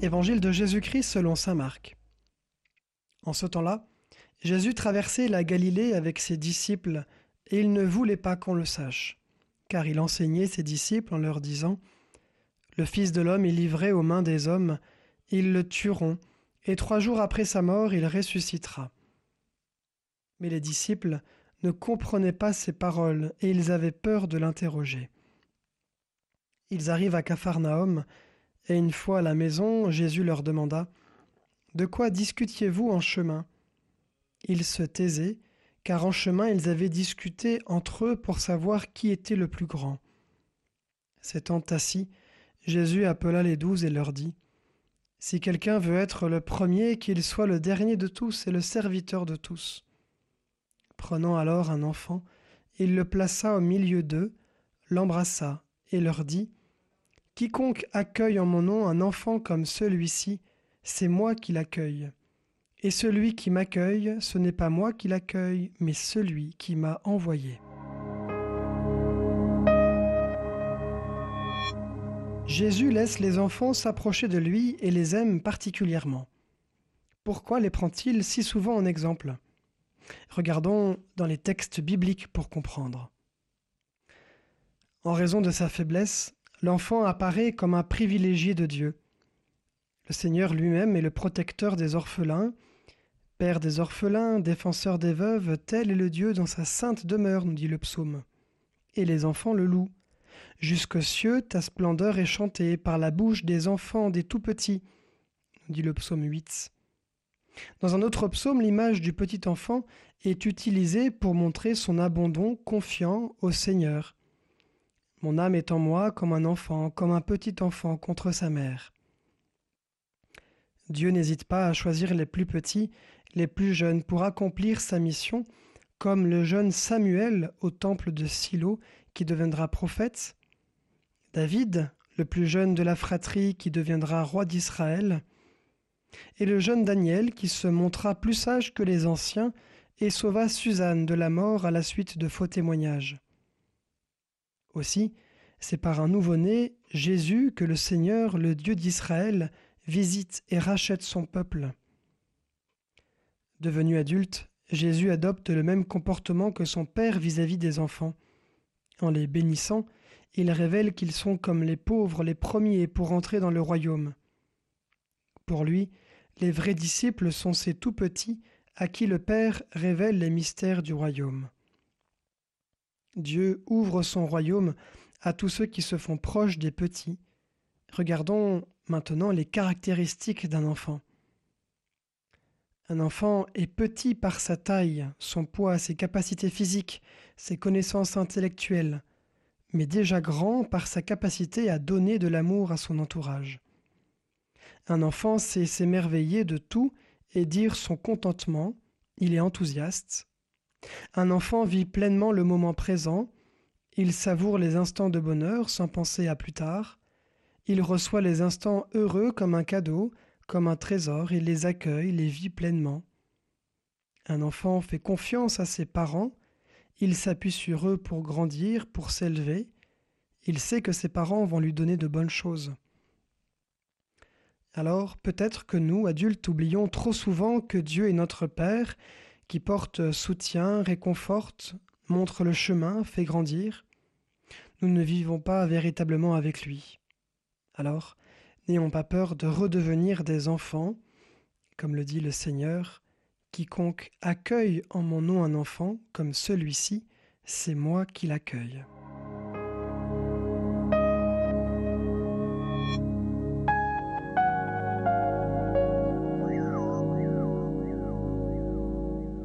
Évangile de Jésus-Christ selon Saint Marc. En ce temps-là, Jésus traversait la Galilée avec ses disciples, et il ne voulait pas qu'on le sache, car il enseignait ses disciples en leur disant Le Fils de l'homme est livré aux mains des hommes, ils le tueront, et trois jours après sa mort il ressuscitera. Mais les disciples ne comprenaient pas ces paroles, et ils avaient peur de l'interroger. Ils arrivent à Capharnaüm, et une fois à la maison, Jésus leur demanda De quoi discutiez-vous en chemin? Ils se taisaient, car en chemin ils avaient discuté entre eux pour savoir qui était le plus grand. S'étant assis, Jésus appela les douze et leur dit Si quelqu'un veut être le premier, qu'il soit le dernier de tous et le serviteur de tous. Prenant alors un enfant, il le plaça au milieu d'eux, l'embrassa et leur dit Quiconque accueille en mon nom un enfant comme celui-ci, c'est moi qui l'accueille. Et celui qui m'accueille, ce n'est pas moi qui l'accueille, mais celui qui m'a envoyé. Jésus laisse les enfants s'approcher de lui et les aime particulièrement. Pourquoi les prend-il si souvent en exemple? Regardons dans les textes bibliques pour comprendre. En raison de sa faiblesse, l'enfant apparaît comme un privilégié de Dieu. Le Seigneur lui-même est le protecteur des orphelins, Père des orphelins, défenseur des veuves, tel est le Dieu dans sa sainte demeure, nous dit le psaume. Et les enfants le louent. Jusqu'aux cieux, ta splendeur est chantée par la bouche des enfants, des tout petits, nous dit le psaume 8. Dans un autre psaume, l'image du petit enfant est utilisée pour montrer son abandon confiant au Seigneur. Mon âme est en moi comme un enfant, comme un petit enfant contre sa mère. Dieu n'hésite pas à choisir les plus petits, les plus jeunes, pour accomplir sa mission, comme le jeune Samuel au temple de Silo qui deviendra prophète, David, le plus jeune de la fratrie qui deviendra roi d'Israël, et le jeune Daniel qui se montra plus sage que les anciens et sauva Suzanne de la mort à la suite de faux témoignages. Aussi, c'est par un nouveau-né, Jésus, que le Seigneur, le Dieu d'Israël, visite et rachète son peuple. Devenu adulte, Jésus adopte le même comportement que son Père vis-à-vis des enfants. En les bénissant, il révèle qu'ils sont comme les pauvres les premiers pour entrer dans le royaume. Pour lui, les vrais disciples sont ces tout petits à qui le Père révèle les mystères du royaume. Dieu ouvre son royaume à tous ceux qui se font proches des petits. Regardons maintenant les caractéristiques d'un enfant. Un enfant est petit par sa taille, son poids, ses capacités physiques, ses connaissances intellectuelles, mais déjà grand par sa capacité à donner de l'amour à son entourage. Un enfant sait s'émerveiller de tout et dire son contentement, il est enthousiaste, un enfant vit pleinement le moment présent, il savoure les instants de bonheur sans penser à plus tard, il reçoit les instants heureux comme un cadeau, comme un trésor, il les accueille, les vit pleinement. Un enfant fait confiance à ses parents, il s'appuie sur eux pour grandir, pour s'élever, il sait que ses parents vont lui donner de bonnes choses. Alors peut-être que nous, adultes, oublions trop souvent que Dieu est notre Père qui porte soutien, réconforte, montre le chemin, fait grandir, nous ne vivons pas véritablement avec lui. Alors, n'ayons pas peur de redevenir des enfants, comme le dit le Seigneur, quiconque accueille en mon nom un enfant comme celui-ci, c'est moi qui l'accueille.